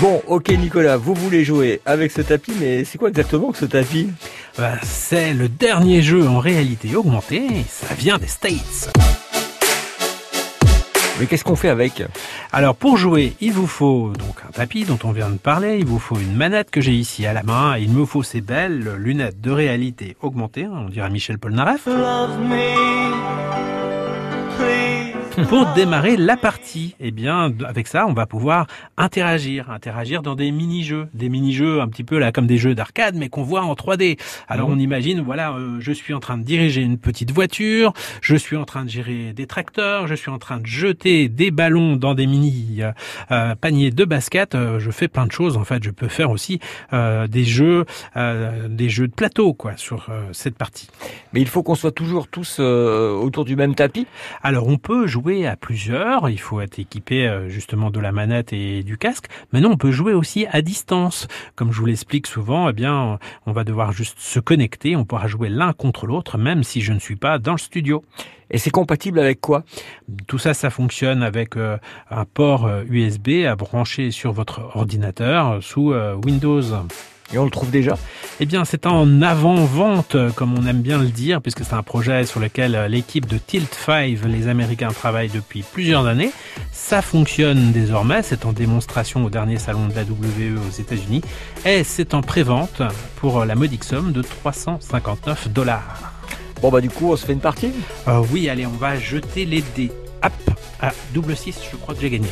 Bon, ok Nicolas, vous voulez jouer avec ce tapis, mais c'est quoi exactement que ce tapis Bah, C'est le dernier jeu en réalité augmentée, ça vient des States. Mais qu'est-ce qu'on fait avec? Alors pour jouer, il vous faut donc un tapis dont on vient de parler, il vous faut une manette que j'ai ici à la main, et il me faut ces belles lunettes de réalité augmentée, on dirait Michel Polnareff. Pour démarrer la partie, eh bien, avec ça, on va pouvoir interagir, interagir dans des mini-jeux, des mini-jeux un petit peu là comme des jeux d'arcade, mais qu'on voit en 3D. Alors, on imagine, voilà, euh, je suis en train de diriger une petite voiture, je suis en train de gérer des tracteurs, je suis en train de jeter des ballons dans des mini euh, euh, paniers de basket. Euh, je fais plein de choses. En fait, je peux faire aussi euh, des jeux, euh, des jeux de plateau, quoi, sur euh, cette partie. Mais il faut qu'on soit toujours tous euh, autour du même tapis? Alors on peut jouer à plusieurs, il faut être équipé euh, justement de la manette et du casque. Maintenant on peut jouer aussi à distance. Comme je vous l'explique souvent, eh bien on va devoir juste se connecter, on pourra jouer l'un contre l'autre même si je ne suis pas dans le studio. Et c'est compatible avec quoi? Tout ça, ça fonctionne avec euh, un port euh, USB à brancher sur votre ordinateur euh, sous euh, Windows. Et on le trouve déjà Eh bien, c'est en avant-vente, comme on aime bien le dire, puisque c'est un projet sur lequel euh, l'équipe de Tilt 5, les Américains, travaillent depuis plusieurs années. Ça fonctionne désormais, c'est en démonstration au dernier salon de la WE aux États-Unis, et c'est en pré-vente pour euh, la modique somme de 359 dollars. Bon bah du coup on se fait une partie Euh, oui, allez, on va jeter les dés. Hop, à double 6, je crois que j'ai gagné.